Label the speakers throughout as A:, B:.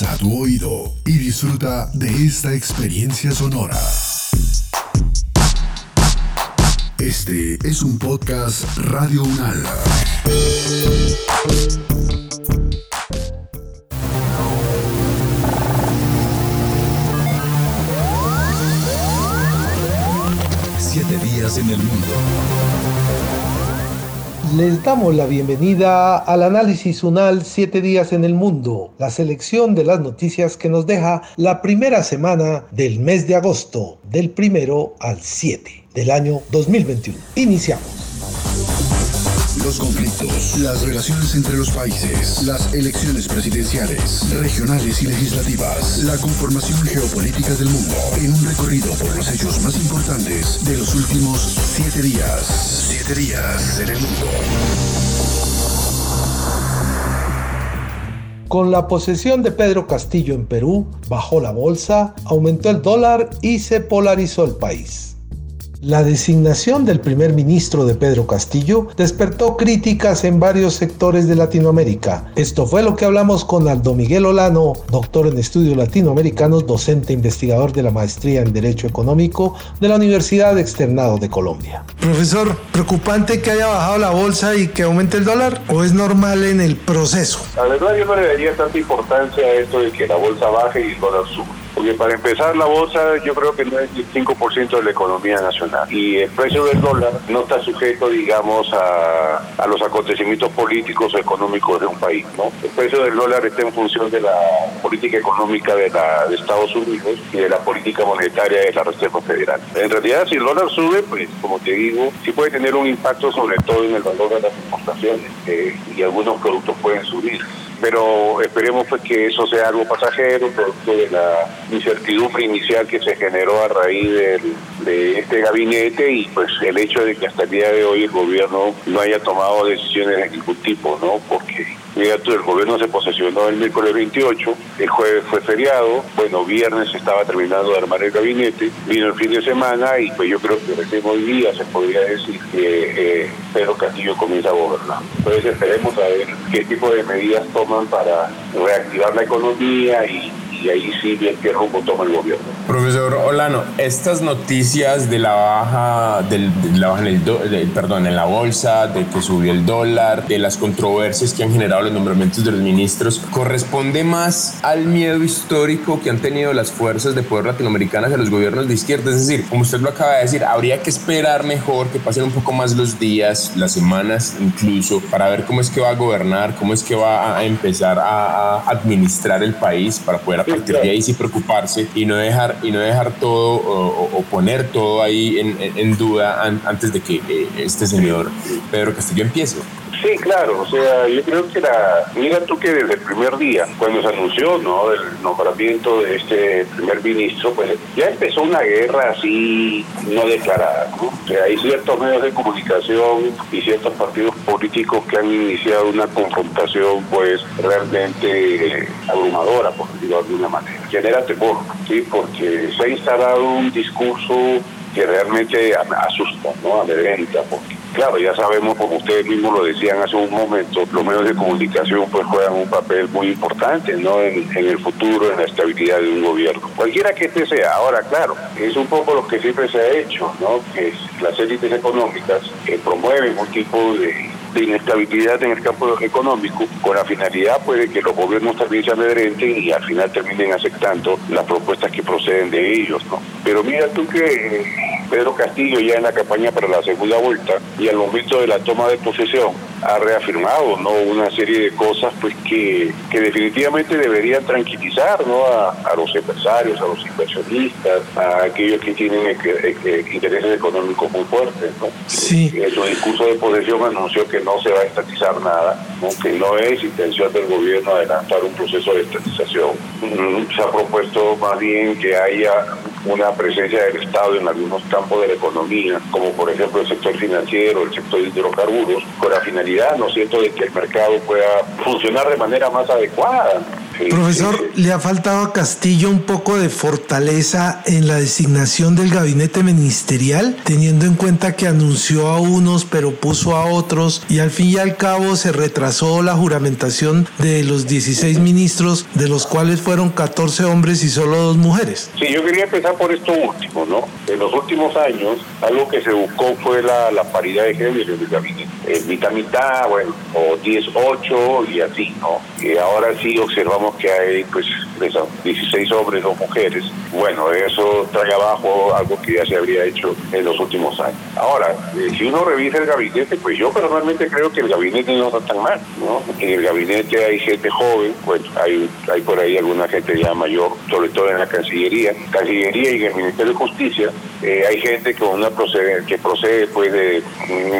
A: Agudiza tu oído y disfruta de esta experiencia sonora. Este es un podcast Radio Unal. Siete días en el mundo.
B: Les damos la bienvenida al análisis UNAL 7 días en el mundo, la selección de las noticias que nos deja la primera semana del mes de agosto, del primero al 7 del año 2021. Iniciamos
A: los conflictos, las relaciones entre los países, las elecciones presidenciales, regionales y legislativas, la conformación geopolítica del mundo, en un recorrido por los hechos más importantes de los últimos siete días. Siete días en el mundo.
B: Con la posesión de Pedro Castillo en Perú, bajó la bolsa, aumentó el dólar y se polarizó el país. La designación del primer ministro de Pedro Castillo despertó críticas en varios sectores de Latinoamérica. Esto fue lo que hablamos con Aldo Miguel Olano, doctor en estudios latinoamericanos, docente investigador de la maestría en Derecho Económico de la Universidad Externado de Colombia.
C: Profesor, ¿preocupante que haya bajado la bolsa y que aumente el dólar o es normal en el proceso?
D: La verdad yo no le daría tanta importancia a esto de que la bolsa baje y el dólar suba. Porque para empezar la bolsa yo creo que no es el 5% de la economía nacional y el precio del dólar no está sujeto, digamos, a, los acontecimientos políticos o económicos de un país. ¿no? El precio del dólar está en función de la política económica de, la, de Estados Unidos y de la política monetaria de la Reserva Federal. En realidad, si el dólar sube, pues como te digo, sí puede tener un impacto sobre todo en el valor de las importaciones eh, y algunos productos pueden subir pero esperemos pues que eso sea algo pasajero, producto de la incertidumbre inicial que se generó a raíz de este gabinete y pues el hecho de que hasta el día de hoy el gobierno no haya tomado decisiones de ningún tipo, ¿no? Porque Mira tú, el gobierno se posesionó el miércoles 28, el jueves fue feriado, bueno, viernes estaba terminando de armar el gabinete, vino el fin de semana y pues yo creo que recién hoy día se podría decir que eh, Pedro Castillo comienza a gobernar. Entonces esperemos a ver qué tipo de medidas toman para reactivar la economía y y ahí sí bien qué rumbo toma el gobierno.
E: Profesor Olano, estas noticias de la baja, del, de la baja en el, perdón, en la bolsa, de que subió el dólar, de las controversias que han generado los nombramientos de los ministros, ¿corresponde más al miedo histórico que han tenido las fuerzas de poder latinoamericanas a los gobiernos de izquierda? Es decir, como usted lo acaba de decir, habría que esperar mejor, que pasen un poco más los días, las semanas incluso, para ver cómo es que va a gobernar, cómo es que va a empezar a, a administrar el país para poder partir de ahí sí preocuparse y no dejar, y no dejar todo o, poner todo ahí en, en, duda antes de que eh, este señor Pedro Castillo empiece.
D: Sí, claro, o sea, yo creo que la, mira tú que desde el primer día, cuando se anunció, ¿no?, el nombramiento de este primer ministro, pues ya empezó una guerra así no declarada, ¿no? O sea, hay ciertos medios de comunicación y ciertos partidos políticos que han iniciado una confrontación, pues, realmente abrumadora, por decirlo de alguna manera. Genera temor, ¿sí?, porque se ha instalado un discurso que realmente asusta, ¿no?, amedrenta, porque Claro, ya sabemos, como ustedes mismos lo decían hace un momento, los medios de comunicación pues juegan un papel muy importante ¿no? en, el futuro, en la estabilidad de un gobierno. Cualquiera que este sea. Ahora, claro, es un poco lo que siempre se ha hecho, ¿no? que las élites económicas que promueven un tipo de de inestabilidad en el campo económico, con la finalidad pues, de que los gobiernos también se amedrenten y al final terminen aceptando las propuestas que proceden de ellos. ¿no? Pero mira tú que eh, Pedro Castillo ya en la campaña para la segunda vuelta y al momento de la toma de posesión ha reafirmado no una serie de cosas pues que, que definitivamente deberían tranquilizar ¿no? a, los empresarios, a los inversionistas, a aquellos que tienen intereses económicos muy fuertes. ¿no?
C: Sí.
D: En su discurso de posesión anunció que no se va a estatizar nada, que no es intención del gobierno adelantar un proceso de estatización. Se ha propuesto más bien que haya una presencia del Estado en algunos campos de la economía, como por ejemplo el sector financiero, el sector de hidrocarburos, con la finalidad, ¿no es cierto?, de que el mercado pueda funcionar de manera más adecuada.
C: Profesor, ¿le ha faltado a Castillo un poco de fortaleza en la designación del gabinete ministerial, teniendo en cuenta que anunció a unos pero puso a otros y al fin y al cabo se retrasó la juramentación de los 16 ministros, de los cuales fueron 14 hombres y solo dos mujeres?
D: Sí, yo quería empezar por esto último, ¿no? En los últimos años, algo que se buscó fue la, paridad de género en el gabinete. Eh, mitad, mitad, bueno, o 10, 8 y así, ¿no? Y ahora sí observamos que hay pues 16 hombres o mujeres. Bueno, eso trae abajo algo que ya se habría hecho en los últimos años. Ahora, eh, si uno revisa el gabinete, pues yo personalmente creo que el gabinete no está tan mal, ¿no? En el gabinete hay gente joven, pues hay, hay por ahí alguna gente ya mayor, sobre todo en la Cancillería, Cancillería y en el Ministerio de Justicia, eh, hay gente con procede, que procede pues de,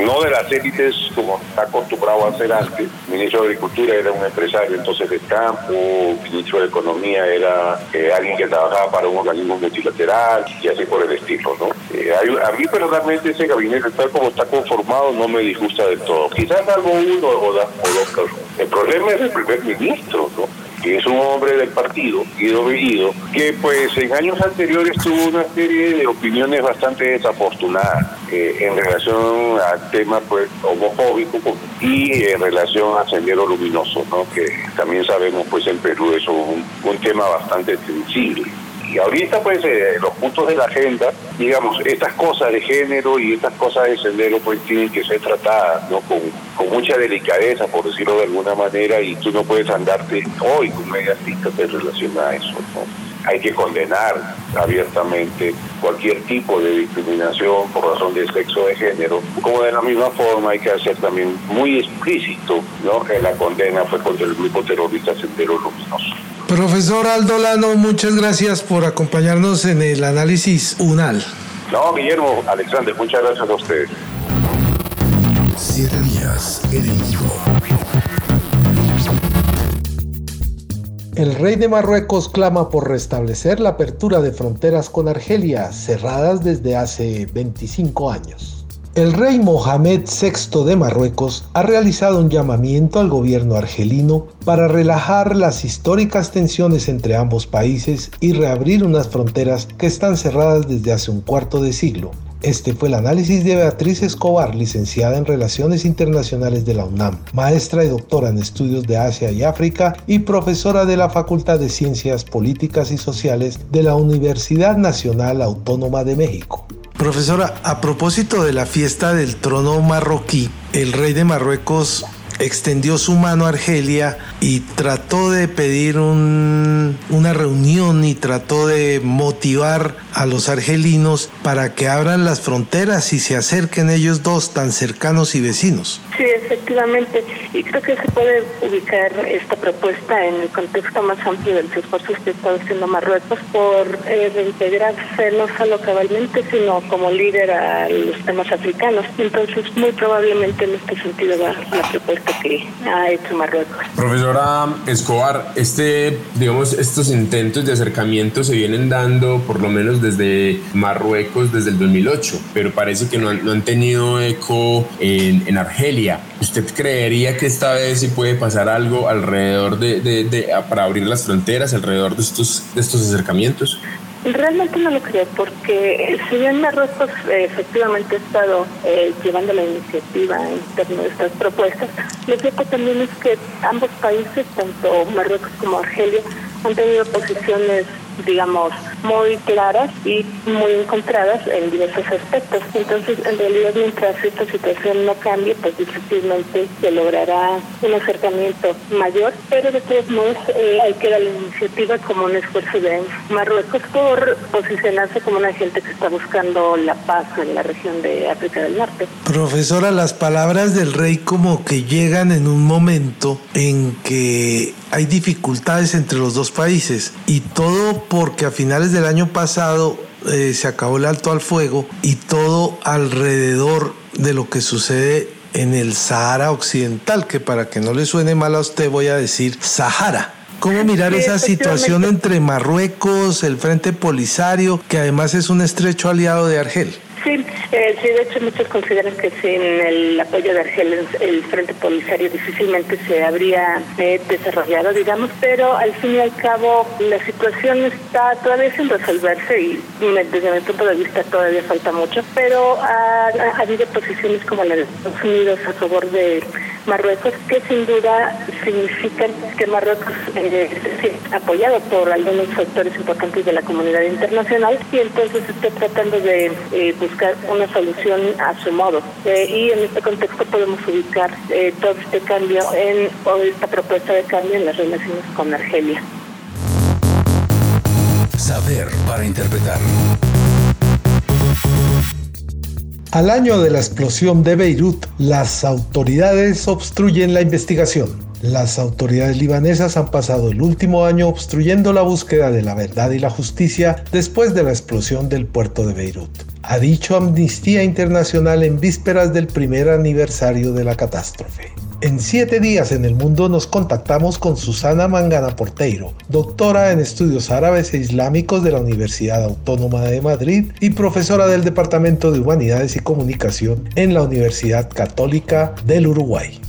D: no de las élites como está acostumbrado a hacer antes, ministro de Agricultura era un empresario entonces del campo, ministro de Era eh, alguien que trabajaba para un organismo multilateral y así por el estilo, ¿no? Eh, a mí personalmente ese gabinete tal como está conformado no me disgusta del todo. Quizás algo uno o dos, casos. El problema es el primer ministro, ¿no? que es un hombre del partido, Guido Bellido, que pues en años anteriores tuvo una serie de opiniones bastante desafortunadas eh, en relación al tema pues homofóbico y en relación al sendero luminoso, ¿no? que también sabemos pues en Perú es un, un tema bastante sensible. Y ahorita, pues, eh, los puntos de la agenda, digamos, estas cosas de género y estas cosas de sendero, pues, tienen que ser tratadas, ¿no? Con, con mucha delicadeza, por decirlo de alguna manera, y tú no puedes andarte hoy con medias tintas relación a eso, ¿no? Hay que condenar abiertamente cualquier tipo de discriminación por razón de sexo o de género, como de la misma forma hay que hacer también muy explícito ¿no? que la condena fue contra el grupo terrorista Sendero Luminoso.
C: Profesor Aldo Lano, muchas gracias por acompañarnos en el análisis UNAL.
D: No, Guillermo, Alexander, muchas gracias a ustedes.
A: Siete días en el
B: El rey de Marruecos clama por restablecer la apertura de fronteras con Argelia, cerradas desde hace 25 años. El rey Mohamed VI de Marruecos ha realizado un llamamiento al gobierno argelino para relajar las históricas tensiones entre ambos países y reabrir unas fronteras que están cerradas desde hace un cuarto de siglo. Este fue el análisis de Beatriz Escobar, licenciada en Relaciones Internacionales de la UNAM, maestra y doctora en estudios de Asia y África y profesora de la Facultad de Ciencias Políticas y Sociales de la Universidad Nacional Autónoma de México.
C: Profesora, a propósito de la fiesta del trono marroquí, el rey de Marruecos extendió su mano a Argelia y trató de pedir una reunión y trató de motivar a los argelinos para que abran las fronteras y se acerquen ellos dos tan cercanos y vecinos.
F: Sí, efectivamente. Y creo que se puede ubicar esta propuesta en el contexto más amplio de los esfuerzos que está haciendo Marruecos por eh, reintegrarse no solo cabalmente, sino como líder a los temas africanos. Entonces, muy probablemente en este sentido va la propuesta que ha hecho Marruecos.
E: Profesora Escobar, este, digamos, estos intentos de acercamiento se vienen dando por lo menos desde Marruecos desde el 2008, pero parece que no han, tenido eco en, Argelia. ¿Usted creería que esta vez sí puede pasar algo alrededor de, para abrir las fronteras, alrededor de estos, de estos acercamientos?
F: Realmente no lo creo, porque si bien Marruecos efectivamente ha estado eh, llevando la iniciativa en términos de estas propuestas, lo cierto también es que ambos países, tanto Marruecos como Argelia, han tenido posiciones digamos, muy claras y muy encontradas en diversos aspectos. Entonces, en realidad, mientras esta situación no cambie, pues difícilmente se logrará un acercamiento mayor, pero de todos modos eh, hay que dar la iniciativa como un esfuerzo de Marruecos por posicionarse como una gente que está buscando la paz en la región de África del Norte.
C: Profesora, las palabras del rey como que llegan en un momento en que hay dificultades entre los dos países y todo porque a finales del año pasado eh, se acabó el alto al fuego y todo alrededor de lo que sucede en el Sahara Occidental, que para que no le suene mal a usted voy a decir Sahara. ¿Cómo mirar esa situación entre Marruecos, el Frente Polisario, que además es un estrecho aliado de Argel?
F: Sí, eh, sí, de hecho muchos consideran que sin el apoyo de Argel el Frente Polisario difícilmente se habría eh, desarrollado, digamos, pero al fin y al cabo la situación está todavía sin resolverse y desde mi punto de vista todavía falta mucho, pero ha, habido posiciones como la de Estados Unidos a favor de Marruecos que sin duda significan que Marruecos eh, es apoyado por algunos factores importantes de la comunidad internacional y entonces está tratando de eh, buscar una solución a su modo. Eh, y en este contexto podemos ubicar eh, todo este cambio en, o esta propuesta de cambio en las relaciones con Argelia.
A: Saber para interpretar.
B: Al año de la explosión de Beirut, las autoridades obstruyen la investigación. Las autoridades libanesas han pasado el último año obstruyendo la búsqueda de la verdad y la justicia después de la explosión del puerto de Beirut. Ha dicho Amnistía Internacional en vísperas del primer aniversario de la catástrofe. En siete días en el mundo nos contactamos con Susana Mangana Porteiro, doctora en estudios árabes e islámicos de la Universidad Autónoma de Madrid y profesora del Departamento de Humanidades y Comunicación en la Universidad Católica del Uruguay.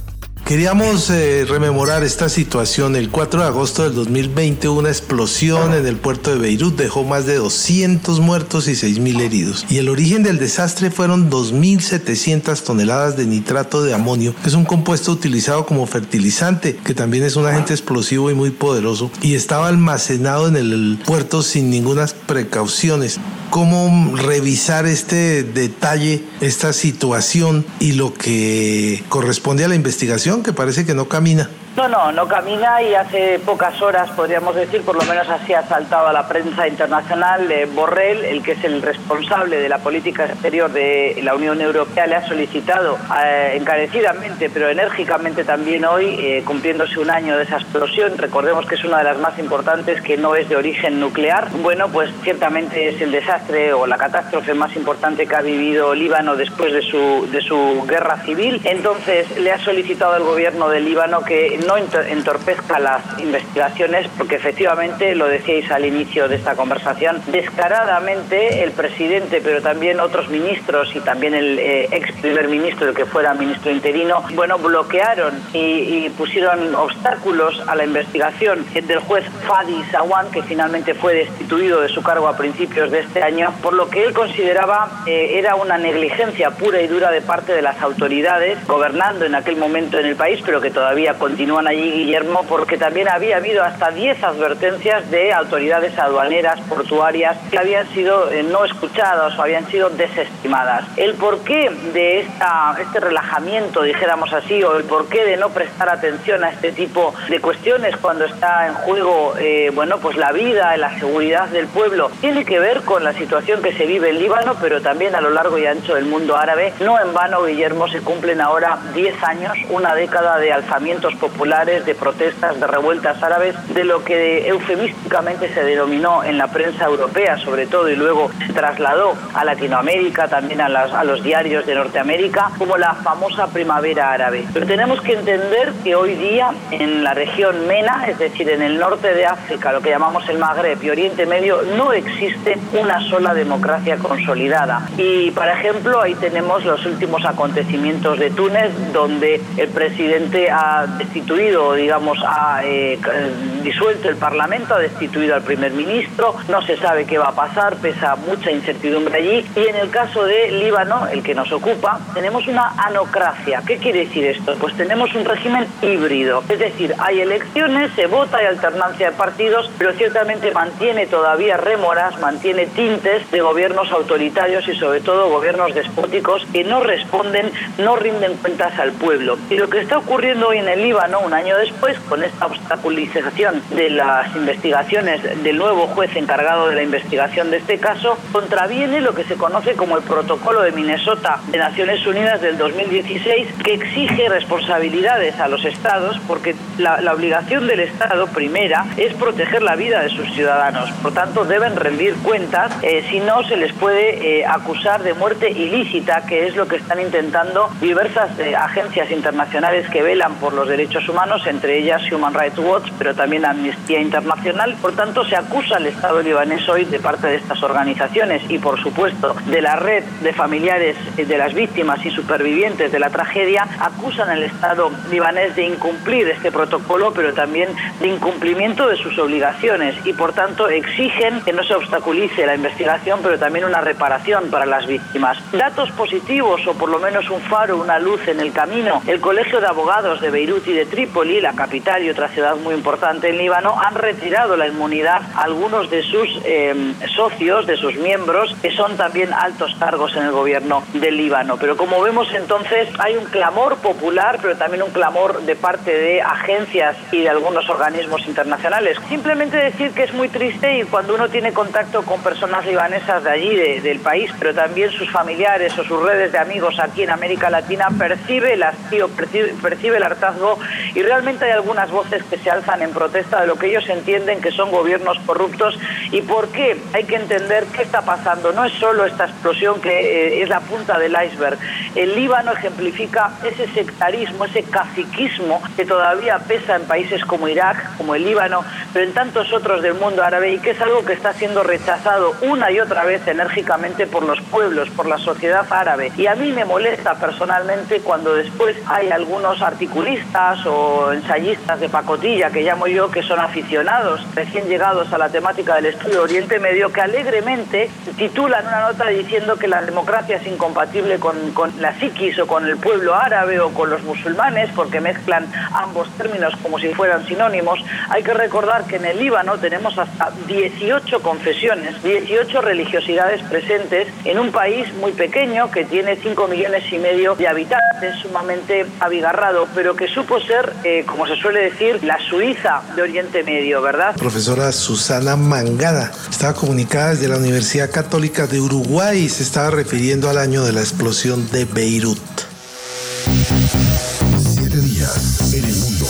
C: Queríamos eh, rememorar esta situación. El 4 de agosto del 2020 una explosión en el puerto de Beirut dejó más de 200 muertos y 6.000 heridos. Y el origen del desastre fueron 2.700 toneladas de nitrato de amonio, que es un compuesto utilizado como fertilizante, que también es un agente explosivo y muy poderoso. Y estaba almacenado en el puerto sin ninguna precauciones cómo revisar este detalle, esta situación y lo que corresponde a la investigación que parece que no camina.
G: No, no, no camina y hace pocas horas, podríamos decir, por lo menos así ha saltado a la prensa internacional, eh, Borrell, el que es el responsable de la política exterior de la Unión Europea, le ha solicitado eh, encarecidamente, pero enérgicamente también hoy, eh, cumpliéndose un año de esa explosión, recordemos que es una de las más importantes que no es de origen nuclear, bueno, pues ciertamente es el desastre o la catástrofe más importante que ha vivido Líbano después de su, de su guerra civil, entonces le ha solicitado al gobierno de Líbano que no entorpezca las investigaciones, porque efectivamente, lo decíais al inicio de esta conversación, descaradamente el presidente, pero también otros ministros y también el eh, ex primer ministro, el que fuera ministro interino, bueno, bloquearon y, pusieron obstáculos a la investigación del juez Fadi Sawan, que finalmente fue destituido de su cargo a principios de este año, por lo que él consideraba eh, era una negligencia pura y dura de parte de las autoridades gobernando en aquel momento en el país, pero que todavía continúa continúan allí, Guillermo, porque también había habido hasta 10 advertencias de autoridades aduaneras, portuarias, que habían sido eh, no escuchadas o habían sido desestimadas. El porqué de esta, este relajamiento, dijéramos así, o el porqué de no prestar atención a este tipo de cuestiones cuando está en juego, eh, bueno, pues la vida, la seguridad del pueblo, tiene que ver con la situación que se vive en Líbano, pero también a lo largo y ancho del mundo árabe. No en vano, Guillermo, se cumplen ahora 10 años, una década de alzamientos populares de protestas, de revueltas árabes, de lo que eufemísticamente se denominó en la prensa europea, sobre todo, y luego se trasladó a Latinoamérica, también a, a los diarios de Norteamérica, como la famosa primavera árabe. Pero tenemos que entender que hoy día en la región MENA, es decir, en el norte de África, lo que llamamos el Magreb y Oriente Medio, no existe una sola democracia consolidada. Y, por ejemplo, ahí tenemos los últimos acontecimientos de Túnez, donde el presidente ha destituido digamos, ha eh, disuelto el Parlamento, ha destituido al primer ministro, no se sabe qué va a pasar, pesa mucha incertidumbre allí. Y en el caso de Líbano, el que nos ocupa, tenemos una anocracia. ¿Qué quiere decir esto? Pues tenemos un régimen híbrido, es decir, hay elecciones, se vota, hay alternancia de partidos, pero ciertamente mantiene todavía rémoras, mantiene tintes de gobiernos autoritarios y sobre todo gobiernos despóticos que no responden, no rinden cuentas al pueblo. Y lo que está ocurriendo hoy en el Líbano un año después, con esta obstaculización de las investigaciones del nuevo juez encargado de la investigación de este caso, contraviene lo que se conoce como el Protocolo de Minnesota de Naciones Unidas del 2016, que exige responsabilidades a los estados, porque la, obligación del Estado, primera, es proteger la vida de sus ciudadanos. Por tanto, deben rendir cuentas, eh, si no se les puede eh, acusar de muerte ilícita, que es lo que están intentando diversas eh, agencias internacionales que velan por los derechos humanos, entre ellas Human Rights Watch, pero también Amnistía Internacional. Por tanto, se acusa al Estado libanés hoy de parte de estas organizaciones y, por supuesto, de la red de familiares de las víctimas y supervivientes de la tragedia, acusan al Estado libanés de incumplir este protocolo, pero también de incumplimiento de sus obligaciones y, por tanto, exigen que no se obstaculice la investigación, pero también una reparación para las víctimas. Datos positivos, o por lo menos un faro, una luz en el camino. El Colegio de Abogados de Beirut y de Trípoli, la capital y otra ciudad muy importante en Líbano, han retirado la inmunidad a algunos de sus eh, socios, de sus miembros, que son también altos cargos en el gobierno del Líbano. Pero como vemos entonces, hay un clamor popular, pero también un clamor de parte de agencias y de algunos organismos internacionales. Simplemente decir que es muy triste y cuando uno tiene contacto con personas libanesas de allí, del país, pero también sus familiares o sus redes de amigos aquí en América Latina, percibe el hastío, percibe, percibe el hartazgo y realmente hay algunas voces que se alzan en protesta de lo que ellos entienden que son gobiernos corruptos y por qué hay que entender qué está pasando. No es solo esta explosión que eh, es la punta del iceberg. El Líbano ejemplifica ese sectarismo, ese caciquismo que todavía pesa en países como Irak, como el Líbano, pero en tantos otros del mundo árabe y que es algo que está siendo rechazado una y otra vez enérgicamente por los pueblos, por la sociedad árabe. Y a mí me molesta personalmente cuando después hay algunos articulistas o ensayistas de pacotilla, que llamo yo, que son aficionados, recién llegados a la temática del estudio Oriente Medio, que alegremente titulan una nota diciendo que la democracia es incompatible con, con la psiquis o con el pueblo árabe o con los musulmanes, porque mezclan ambos términos como si fueran sinónimos. Hay que recordar que en el Líbano tenemos hasta 18 confesiones, 18 religiosidades presentes en un país muy pequeño que tiene 5 millones y medio de habitantes, sumamente abigarrado, pero que supo ser, eh, como se suele decir, la Suiza de Oriente Medio, ¿verdad?
C: Profesora Susana Mangada estaba comunicada desde la Universidad Católica de Uruguay y se estaba refiriendo al año de la explosión de Beirut.
A: Siete días en el mundo.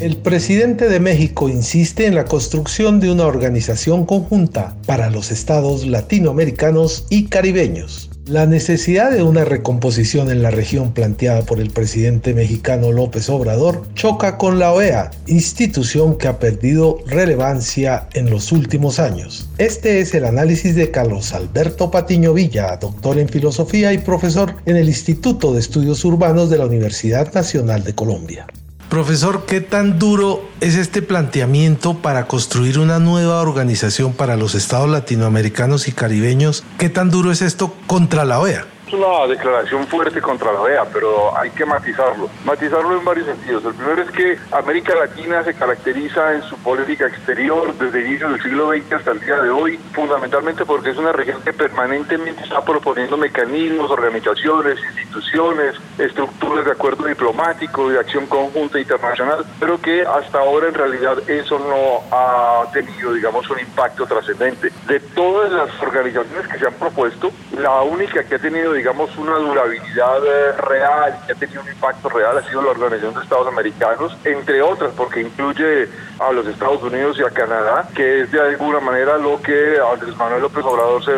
B: El presidente de México insiste en la construcción de una organización conjunta para los estados latinoamericanos y caribeños. La necesidad de una recomposición en la región planteada por el presidente mexicano López Obrador choca con la OEA, institución que ha perdido relevancia en los últimos años. Este es el análisis de Carlos Alberto Patiño Villa, doctor en filosofía y profesor en el Instituto de Estudios Urbanos de la Universidad Nacional de Colombia.
C: Profesor, ¿qué tan duro es este planteamiento para construir una nueva organización para los estados latinoamericanos y caribeños? ¿Qué tan duro es esto contra la OEA?
H: Una declaración fuerte contra la OEA, pero hay que matizarlo. Matizarlo en varios sentidos. El primero es que América Latina se caracteriza en su política exterior desde inicios del siglo XX hasta el día de hoy, fundamentalmente porque es una región que permanentemente está proponiendo mecanismos, organizaciones, instituciones, estructuras de acuerdo diplomático, de acción conjunta internacional, pero que hasta ahora en realidad eso no ha tenido, digamos, un impacto trascendente. De todas las organizaciones que se han propuesto, la única que ha tenido, digamos, una durabilidad eh, real, que ha tenido un impacto real, ha sido la Organización de Estados Americanos, entre otras, porque incluye a los Estados Unidos y a Canadá, que es de alguna manera lo que Andrés Manuel López Obrador se,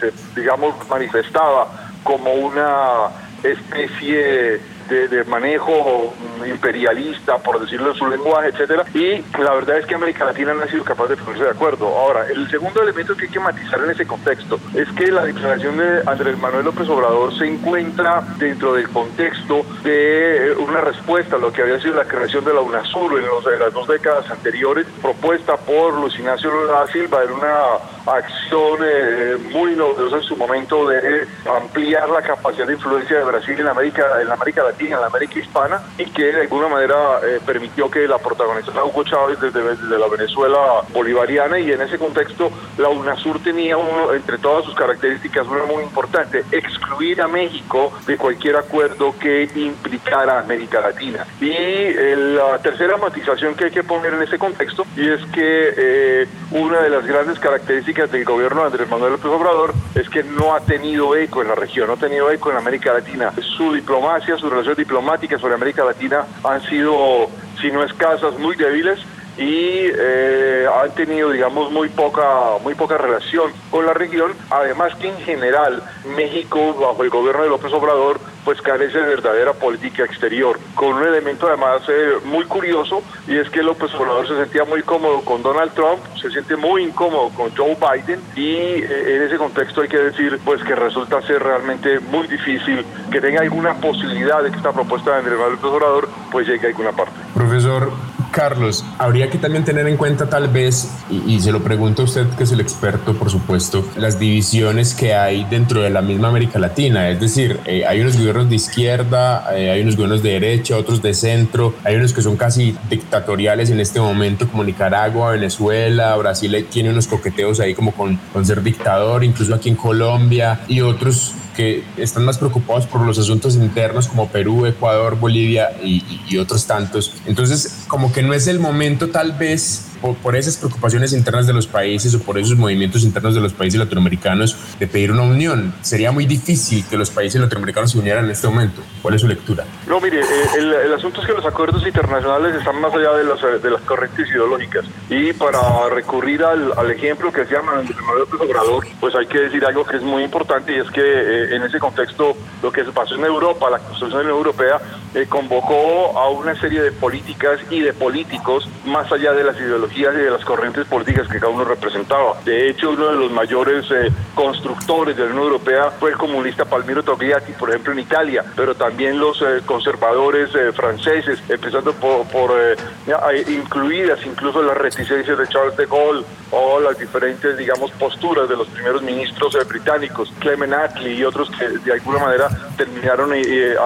H: se digamos, manifestaba como una especie de, manejo imperialista, por decirlo en su lenguaje, etcétera, y la verdad es que América Latina no ha sido capaz de ponerse de acuerdo. Ahora, el segundo elemento que hay que matizar en ese contexto es que la declaración de Andrés Manuel López Obrador se encuentra dentro del contexto de una respuesta a lo que había sido la creación de la UNASUR en, los, en las dos décadas anteriores, propuesta por Luis Ignacio Lula Silva en una acción eh, muy novedosa en su momento de ampliar la capacidad de influencia de Brasil en América, en América Latina, en la América hispana, y que de alguna manera eh, permitió que la protagonizara Hugo Chávez desde, desde, la Venezuela bolivariana, y en ese contexto la UNASUR tenía uno, entre todas sus características una muy importante, excluir a México de cualquier acuerdo que implicara a América Latina. Y eh, la tercera matización que hay que poner en ese contexto, y es que eh, una de las grandes características del gobierno de Andrés Manuel López Obrador es que no ha tenido eco en la región, no ha tenido eco en América Latina. Su diplomacia, sus relaciones diplomáticas sobre América Latina han sido, si no escasas, muy débiles y eh, han tenido, digamos, muy poca, muy poca relación con la región. Además que en general México, bajo el gobierno de López Obrador, pues carece de verdadera política exterior, con un elemento además eh, muy curioso y es que López Obrador se sentía muy cómodo con Donald Trump, se siente muy incómodo con Joe Biden y eh, en ese contexto hay que decir pues que resulta ser realmente muy difícil que tenga alguna posibilidad de que esta propuesta de Andrés Manuel López Obrador pues llegue a alguna parte.
E: Profesor, Carlos, habría que también tener en cuenta tal vez, y, se lo pregunto a usted que es el experto, por supuesto, las divisiones que hay dentro de la misma América Latina. Es decir, eh, hay unos gobiernos de izquierda, eh, hay unos gobiernos de derecha, otros de centro, hay unos que son casi dictatoriales en este momento, como Nicaragua, Venezuela, Brasil tiene unos coqueteos ahí como con, con ser dictador, incluso aquí en Colombia, y otros que están más preocupados por los asuntos internos como Perú, Ecuador, Bolivia y, otros tantos. Entonces, como que no es el momento tal vez por, esas preocupaciones internas de los países o por esos movimientos internos de los países latinoamericanos de pedir una unión. Sería muy difícil que los países latinoamericanos se unieran en este momento. ¿Cuál es su lectura?
H: No, mire, eh, el, asunto es que los acuerdos internacionales están más allá de, de las corrientes ideológicas. Y para recurrir al, ejemplo que se llama el López Obrador, pues hay que decir algo que es muy importante y es que eh, en ese contexto lo que se pasó en Europa, la construcción europea, eh, convocó a una serie de políticas y de políticos más allá de las ideologías y de las corrientes políticas que cada uno representaba. De hecho, uno de los mayores eh, constructores de la Unión Europea fue el comunista Palmiro Togliatti, por ejemplo, en Italia, pero también los eh, conservadores eh, franceses, empezando por, por incluidas incluso las reticencias de Charles de Gaulle o las diferentes, digamos, posturas de los primeros ministros británicos, Clement Attlee y otros que de alguna manera terminaron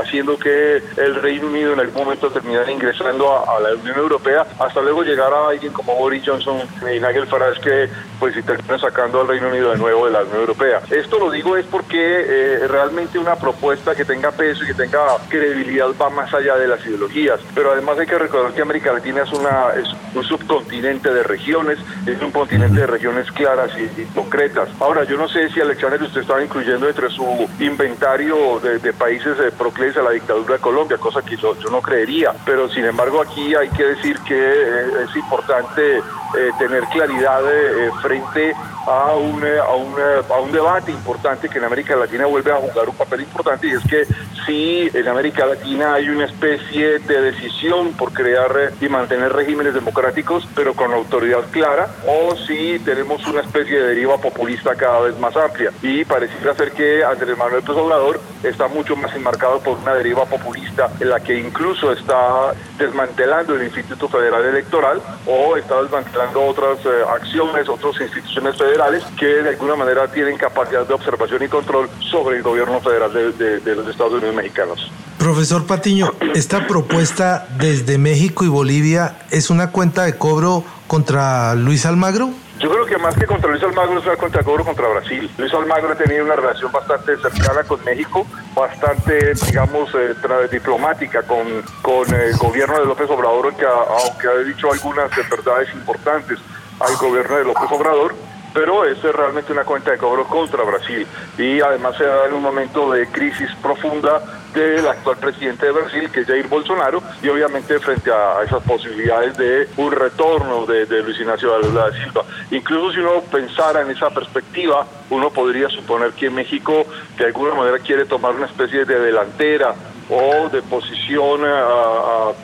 H: haciendo que el Reino Unido en algún momento terminara ingresando a, a la Unión Europea, hasta luego llegar a alguien como Boris Johnson y Nigel Farage que pues si terminan sacando al Reino Unido de nuevo de la Unión Europea. Esto lo digo es porque eh, realmente una propuesta que tenga peso y que tenga credibilidad va más allá de las ideologías. Pero además hay que recordar que América Latina es, una, es un subcontinente de regiones, es un continente de regiones claras y, concretas. Ahora, yo no sé si Alexander usted estaba incluyendo entre su inventario de, países de proclives a la dictadura de Colombia, cosa que yo, no creería. Pero sin embargo aquí hay que decir que eh, es importante eh, tener claridad eh, frente a un, eh, a, un, a un debate importante que en América Latina vuelve a jugar un papel importante y es que si en América Latina hay una especie de decisión por crear y mantener regímenes democráticos pero con autoridad clara o si tenemos una especie de deriva populista cada vez más amplia. Y pareciera ser que Andrés Manuel López Obrador está mucho más enmarcado por una deriva populista en la que incluso está desmantelando el Instituto Federal Electoral o está desmantelando otras eh, acciones, otras instituciones federales que de alguna manera tienen capacidad de observación y control sobre el gobierno federal de, los Estados Unidos mexicanos.
C: Profesor Patiño, esta propuesta desde México y Bolivia es una cuenta de cobro contra Luis Almagro?
H: Yo creo que más que contra Luis Almagro es una de cobro contra Brasil. Luis Almagro ha tenido una relación bastante cercana con México, bastante, digamos, eh, diplomática con, con el gobierno de López Obrador, que aunque ha dicho algunas verdades importantes al gobierno de López Obrador, pero es realmente una cuenta de cobro contra Brasil y además se da en un momento de crisis profunda del actual presidente de Brasil, que es Jair Bolsonaro, y obviamente frente a esas posibilidades de un retorno de, Luis Ignacio de Lula da Silva. Incluso si uno pensara en esa perspectiva, uno podría suponer que México de alguna manera quiere tomar una especie de delantera o de posición,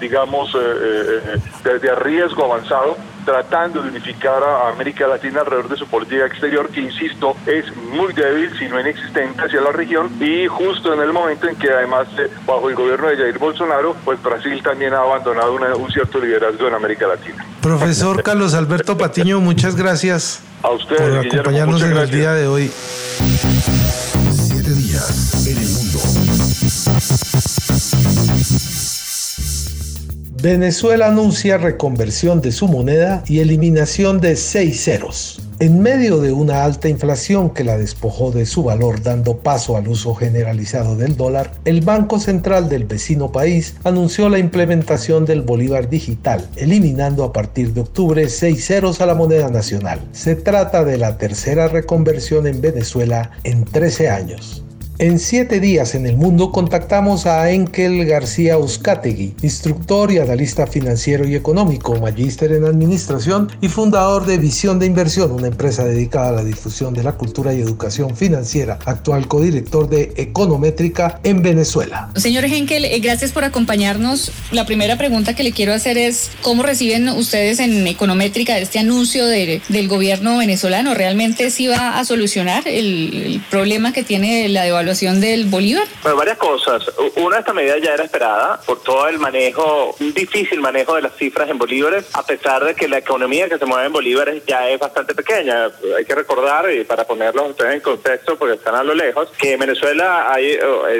H: digamos, eh, eh, eh, de riesgo avanzado tratando de unificar a América Latina alrededor de su política exterior, que insisto, es muy débil, si no inexistente hacia la región, y justo en el momento en que además eh, bajo el gobierno de Jair Bolsonaro, pues Brasil también ha abandonado un cierto liderazgo en América Latina.
C: Profesor Carlos Alberto Patiño, muchas gracias
H: a usted,
C: por acompañarnos en el día de hoy.
A: Siete días en el mundo.
B: Venezuela anuncia reconversión de su moneda y eliminación de seis ceros. En medio de una alta inflación que la despojó de su valor dando paso al uso generalizado del dólar, el Banco Central del vecino país anunció la implementación del Bolívar digital, eliminando a partir de octubre seis ceros a la moneda nacional. Se trata de la tercera reconversión en Venezuela en 13 años. En siete días en el mundo contactamos a Enkel García Uzcategui, instructor y analista financiero y económico, magíster en administración y fundador de Visión de Inversión, una empresa dedicada a la difusión de la cultura y educación financiera, actual codirector de Econométrica en Venezuela.
I: Señor Henkel, eh, gracias por acompañarnos. La primera pregunta que le quiero hacer es, ¿cómo reciben ustedes en Econométrica este anuncio del gobierno venezolano? ¿Realmente sí va a solucionar el problema que tiene la devaluación? Del Bolívar?
J: Bueno, varias cosas. Una, esta medida ya era esperada por todo el manejo, un difícil manejo de las cifras en bolívares, a pesar de que la economía que se mueve en bolívares ya es bastante pequeña. Hay que recordar, y para ponerlos ustedes en contexto, porque están a lo lejos, que en Venezuela hay,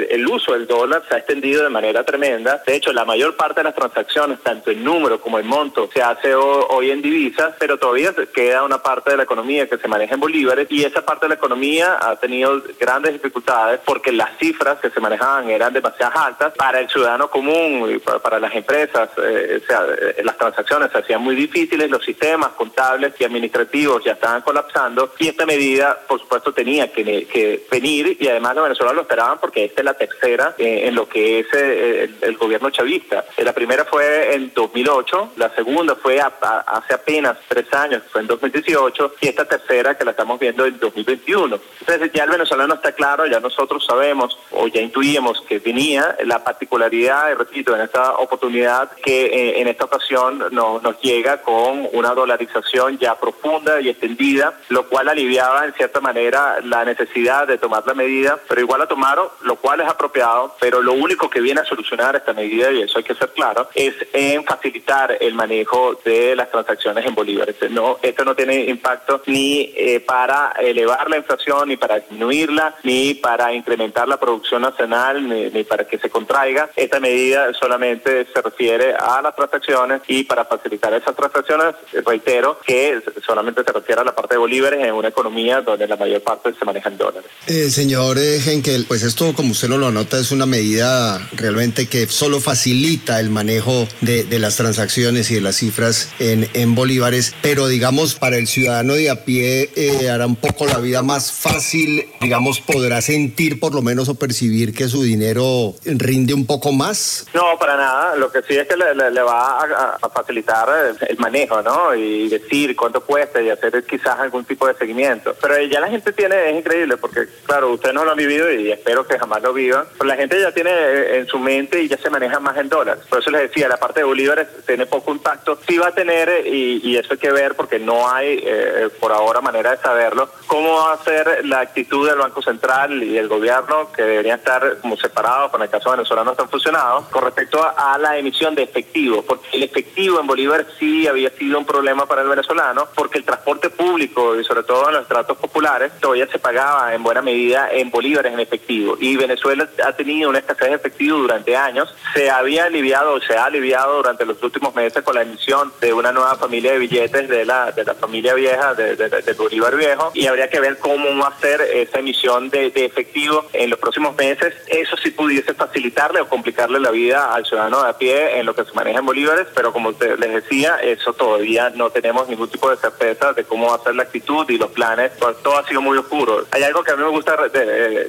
J: el uso del dólar se ha extendido de manera tremenda. De hecho, la mayor parte de las transacciones, tanto en número como en monto, se hace hoy en divisas, pero todavía queda una parte de la economía que se maneja en bolívares y esa parte de la economía ha tenido grandes dificultades porque las cifras que se manejaban eran demasiado altas para el ciudadano común para, las empresas. Eh, o sea, eh, las transacciones se hacían muy difíciles, los sistemas contables y administrativos ya estaban colapsando y esta medida, por supuesto, tenía que, venir y además los venezolanos lo esperaban porque esta es la tercera eh, en lo que es el, gobierno chavista. La primera fue en 2008, la segunda fue hace apenas tres años, fue en 2018 y esta tercera que la estamos viendo en 2021. Entonces ya el venezolano está claro, ya nosotros nosotros sabemos o ya intuíamos que venía la particularidad, repito, en esta oportunidad que eh, en esta ocasión no, nos llega con una dolarización ya profunda y extendida, lo cual aliviaba en cierta manera la necesidad de tomar la medida, pero igual la tomaron, lo cual es apropiado, pero lo único que viene a solucionar esta medida, y eso hay que ser claro, es en facilitar el manejo de las transacciones en bolívares. No, esto no tiene impacto ni eh, para elevar la inflación, ni para disminuirla, ni para incrementar la producción nacional ni, para que se contraiga. Esta medida solamente se refiere a las transacciones y para facilitar esas transacciones, reitero que solamente se refiere a la parte de bolívares en una economía donde la mayor parte se maneja en dólares.
K: Eh, señor Henkel, pues esto, como usted lo nota, es una medida realmente que solo facilita el manejo de, de las transacciones y de las cifras en, en, bolívares, pero digamos para el ciudadano de a pie eh, hará un poco la vida más fácil, digamos, podrá sentir por lo menos o percibir que su dinero rinde un poco más?
J: No, para nada. Lo que sí es que le, va a, facilitar el, manejo, ¿no? Y decir cuánto cuesta y hacer quizás algún tipo de seguimiento. Pero ya la gente tiene, es increíble, porque claro, ustedes no lo han vivido y espero que jamás lo vivan, pero la gente ya tiene en su mente y ya se maneja más en dólares. Por eso les decía, la parte de bolívares tiene poco impacto. Sí va a tener, y, eso hay que ver porque no hay eh, por ahora manera de saberlo, cómo va a ser la actitud del Banco Central y el gobierno que deberían estar como separados, con el caso venezolano no están funcionados, con respecto a, la emisión de efectivo, porque el efectivo en Bolívar sí había sido un problema para el venezolano, porque el transporte público y sobre todo en los tratos populares todavía se pagaba en buena medida en bolívares en efectivo. Y Venezuela ha tenido una escasez de efectivo durante años, se había aliviado, se ha aliviado durante los últimos meses con la emisión de una nueva familia de billetes de la, de la familia vieja, de, de, Bolívar viejo, y habría que ver cómo va a esa emisión de efectivo en los próximos meses, eso sí pudiese facilitarle o complicarle la vida al ciudadano de a pie en lo que se maneja en bolívares, pero como les decía, eso todavía no tenemos ningún tipo de certeza de cómo va a ser la actitud y los planes, pues, todo ha sido muy oscuro. Hay algo que a mí me gusta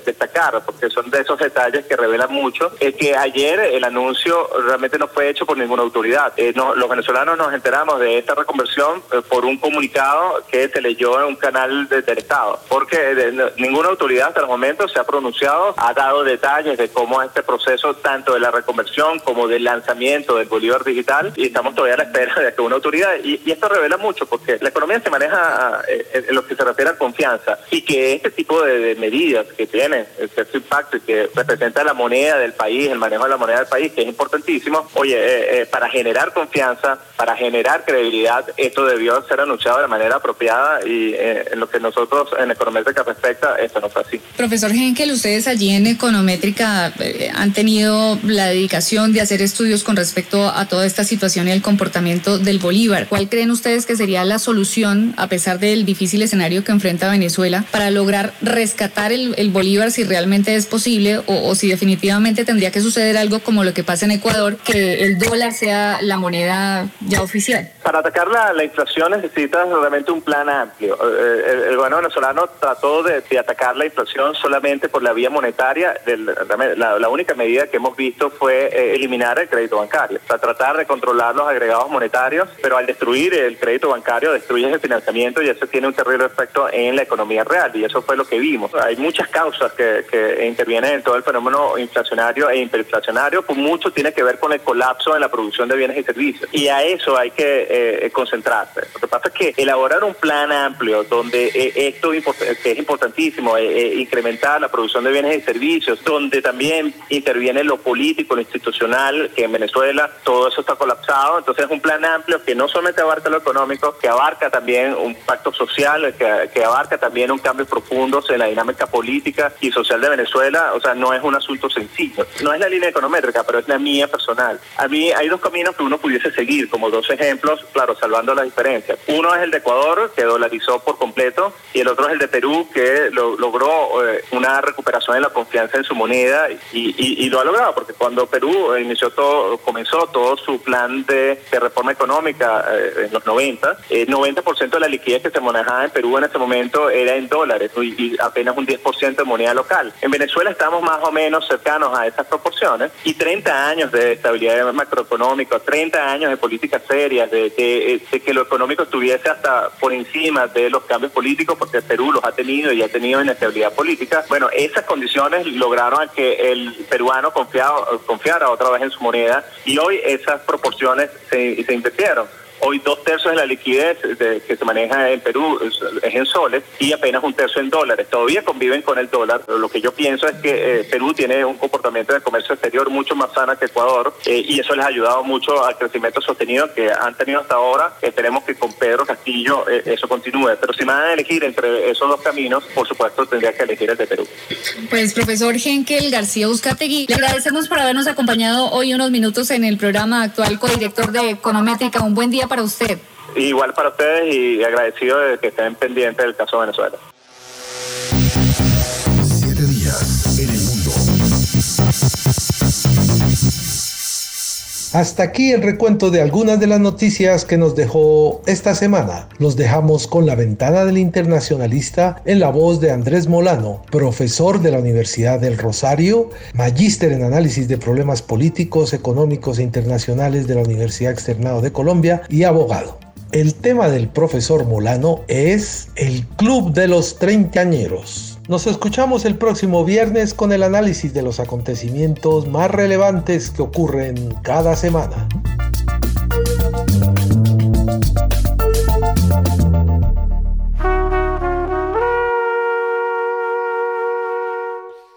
J: destacar, porque son de esos detalles que revelan mucho, es que ayer el anuncio realmente no fue hecho por ninguna autoridad. Eh, los venezolanos nos enteramos de esta reconversión eh, por un comunicado que se leyó en un canal del Estado, porque ninguna autoridad hasta el momento se ha pronunciado, ha dado detalles de cómo es este proceso, tanto de la reconversión como del lanzamiento del Bolívar Digital, y estamos todavía a la espera de que una autoridad, y, esto revela mucho, porque la economía se maneja eh, en lo que se refiere a confianza, y que este tipo de, medidas que tienen cierto impacto y que representa la moneda del país, el manejo de la moneda del país, que es importantísimo, oye, eh, eh, para generar confianza, para generar credibilidad, esto debió ser anunciado de manera apropiada y en lo que nosotros en Econométrica respecta, esto no fue así.
I: Profesor que ustedes allí en Econométrica eh, han tenido la dedicación de hacer estudios con respecto a toda esta situación y el comportamiento del Bolívar. ¿Cuál creen ustedes que sería la solución, a pesar del difícil escenario que enfrenta Venezuela, para lograr rescatar el, Bolívar si realmente es posible o, si definitivamente tendría que suceder algo como lo que pasa en Ecuador, que el dólar sea la moneda ya oficial?
J: Para atacar la, inflación necesitas realmente un plan amplio. Eh, el, el, gobierno venezolano trató de atacar la inflación solamente solamente por la vía monetaria. la, única medida que hemos visto fue eh, eliminar el crédito bancario, o sea, tratar de controlar los agregados monetarios, pero al destruir el crédito bancario destruyes el financiamiento y eso tiene un terrible efecto en la economía real y eso fue lo que vimos. Hay muchas causas que, que intervienen en todo el fenómeno inflacionario e hiperinflacionario, pues mucho tiene que ver con el colapso en la producción de bienes y servicios y a eso hay que eh, concentrarse. Lo que pasa es que elaborar un plan amplio donde eh, esto que es importantísimo, eh, incrementar la producción de bienes y servicios, donde también interviene lo político, lo institucional, que en Venezuela todo eso está colapsado. Entonces es un plan amplio que no solamente abarca lo económico, que abarca también un pacto social, que, abarca también un cambio profundo en la dinámica política y social de Venezuela. O sea, no es un asunto sencillo. No es la línea econométrica, pero es la mía personal. A mí hay dos caminos que uno pudiese seguir, como dos ejemplos, claro, salvando las diferencias. Uno es el de Ecuador, que dolarizó por completo, y el otro es el de Perú, que logró eh, una recuperación de la confianza en su moneda y, lo ha logrado, porque cuando Perú inició todo, comenzó todo su plan de, reforma económica eh, en los 90, el 90% de la liquidez que se manejaba en Perú en ese momento era en dólares y, apenas un 10% de moneda local. En Venezuela estamos más o menos cercanos a esas proporciones y 30 años de estabilidad macroeconómica, 30 años de políticas serias, de, de que lo económico estuviese hasta por encima de los cambios políticos, porque Perú los ha tenido y ha tenido inestabilidad política. Bueno, esas condiciones lograron que el peruano confiara otra vez en su moneda y hoy esas proporciones se, se invirtieron. Hoy dos tercios de la liquidez que se maneja en Perú es, en soles y apenas un tercio en dólares. Todavía conviven con el dólar. Lo que yo pienso es que eh, Perú tiene un comportamiento de comercio exterior mucho más sano que Ecuador eh, y eso les ha ayudado mucho al crecimiento sostenido que han tenido hasta ahora. Esperemos que con Pedro Castillo eh, eso continúe. Pero si me van a elegir entre esos dos caminos, por supuesto tendría que elegir el de Perú.
I: Pues profesor Henkel García Uzcategui, le agradecemos por habernos acompañado hoy unos minutos en el programa actual codirector de Econométrica. Un buen día para usted.
J: Igual para ustedes y agradecido de que estén pendientes del caso de Venezuela.
B: Hasta aquí el recuento de algunas de las noticias que nos dejó esta semana. Los dejamos con la ventana del internacionalista en la voz de Andrés Molano, profesor de la Universidad del Rosario, magíster en análisis de problemas políticos, económicos e internacionales de la Universidad Externado de Colombia y abogado. El tema del profesor Molano es el Club de los Treintañeros. Nos escuchamos el próximo viernes con el análisis de los acontecimientos más relevantes que ocurren cada semana.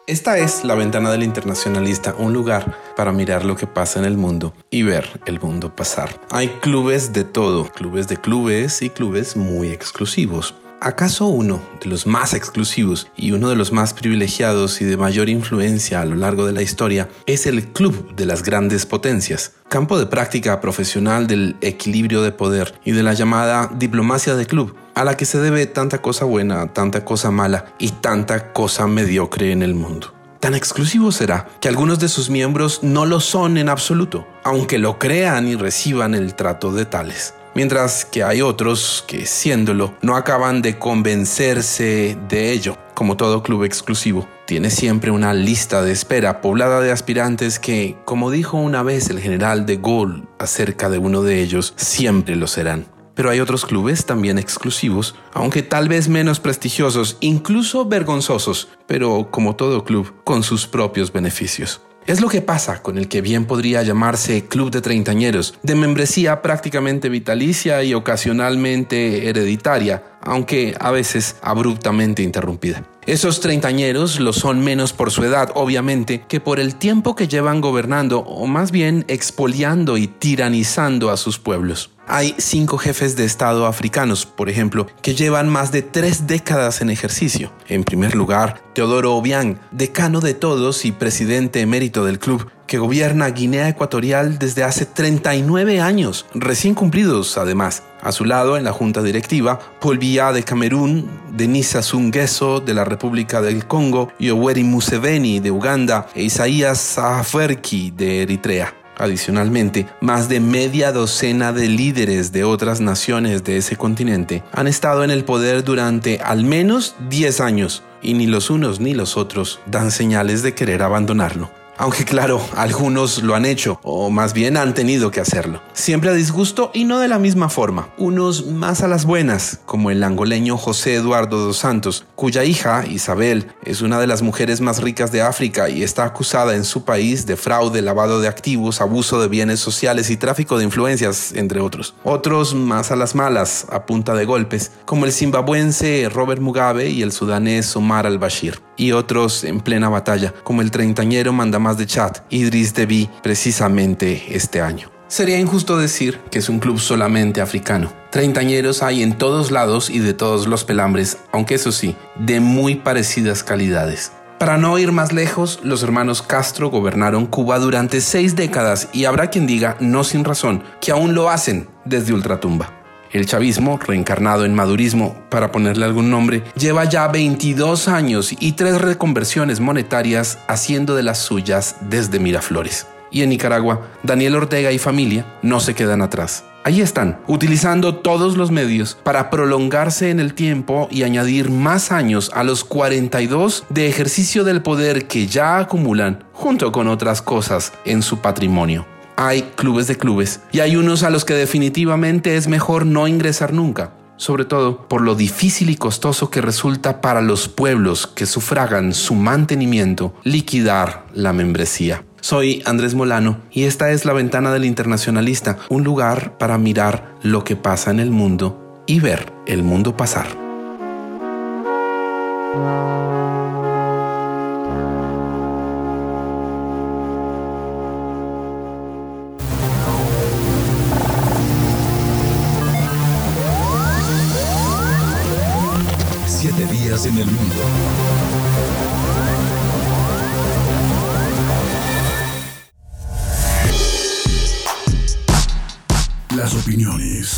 L: Esta es La Ventana del Internacionalista, un lugar para mirar lo que pasa en el mundo y ver el mundo pasar. Hay clubes de todo, clubes de clubes y clubes muy exclusivos. ¿Acaso uno de los más exclusivos y uno de los más privilegiados y de mayor influencia a lo largo de la historia es el Club de las Grandes Potencias, campo de práctica profesional del equilibrio de poder y de la llamada diplomacia de club, a la que se debe tanta cosa buena, tanta cosa mala y tanta cosa mediocre en el mundo? Tan exclusivo será que algunos de sus miembros no lo son en absoluto, aunque lo crean y reciban el trato de tales mientras que hay otros que, siéndolo, no acaban de convencerse de ello. Como todo club exclusivo, tiene siempre una lista de espera poblada de aspirantes que, como dijo una vez el general de Gaulle acerca de uno de ellos, siempre lo serán. Pero hay otros clubes también exclusivos, aunque tal vez menos prestigiosos, incluso vergonzosos, pero como todo club, con sus propios beneficios. Es lo que pasa con el que bien podría llamarse Club de Treintañeros, de membresía prácticamente vitalicia y ocasionalmente hereditaria, aunque a veces abruptamente interrumpida. Esos treintañeros lo son menos por su edad, obviamente, que por el tiempo que llevan gobernando, o más bien expoliando y tiranizando a sus pueblos. Hay cinco jefes de Estado africanos, por ejemplo, que llevan más de tres décadas en ejercicio. En primer lugar, Teodoro Obiang, decano de todos y presidente emérito del club, que gobierna Guinea Ecuatorial desde hace 39 años, recién cumplidos además. A su lado, en la junta directiva, Paul Biya de Camerún, Denis Sassou Nguesso de la República del Congo, Yoweri Museveni de Uganda e Isaías Afwerki de Eritrea. Adicionalmente, más de media docena de líderes de otras naciones de ese continente han estado en el poder durante al menos 10 años, y ni los unos ni los otros dan señales de querer abandonarlo. Aunque claro, algunos lo han hecho, o más bien han tenido que hacerlo. Siempre a disgusto y no de la misma forma. Unos más a las buenas, como el angoleño José Eduardo dos Santos, cuya hija, Isabel, es una de las mujeres más ricas de África y está acusada en su país de fraude, lavado de activos, abuso de bienes sociales y tráfico de influencias, entre otros. Otros más a las malas, a punta de golpes, como el zimbabuense Robert Mugabe y el sudanés Omar al-Bashir. Y otros en plena batalla, como el treintañero mandamás de Chad, Idris Deby, precisamente este año. Sería injusto decir que es un club solamente africano. Treintañeros hay en todos lados y de todos los pelambres, aunque eso sí, de muy parecidas calidades. Para no ir más lejos, los hermanos Castro gobernaron Cuba durante seis décadas y habrá quien diga, no sin razón, que aún lo hacen desde ultratumba. El chavismo, reencarnado en madurismo, para ponerle algún nombre, lleva ya 22 años y tres reconversiones monetarias haciendo de las suyas desde Miraflores. Y en Nicaragua, Daniel Ortega y familia no se quedan atrás. Ahí están, utilizando todos los medios para prolongarse en el tiempo y añadir más años a los 42 de ejercicio del poder que ya acumulan, junto con otras cosas, en su patrimonio hay clubes de clubes y hay unos a los que definitivamente es mejor no ingresar nunca, sobre todo por lo difícil y costoso que resulta para los pueblos que sufragan su mantenimiento liquidar la membresía. Soy Andrés Molano y esta es la ventana del internacionalista, un lugar para mirar lo que pasa en el mundo y ver el mundo pasar.